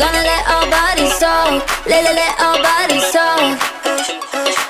Gonna let our bodies talk, let, let, let our bodies talk.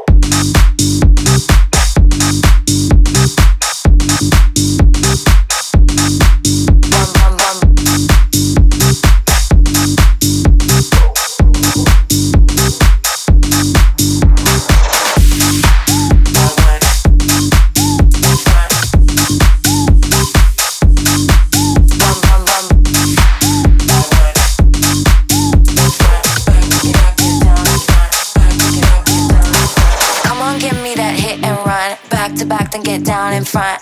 In front,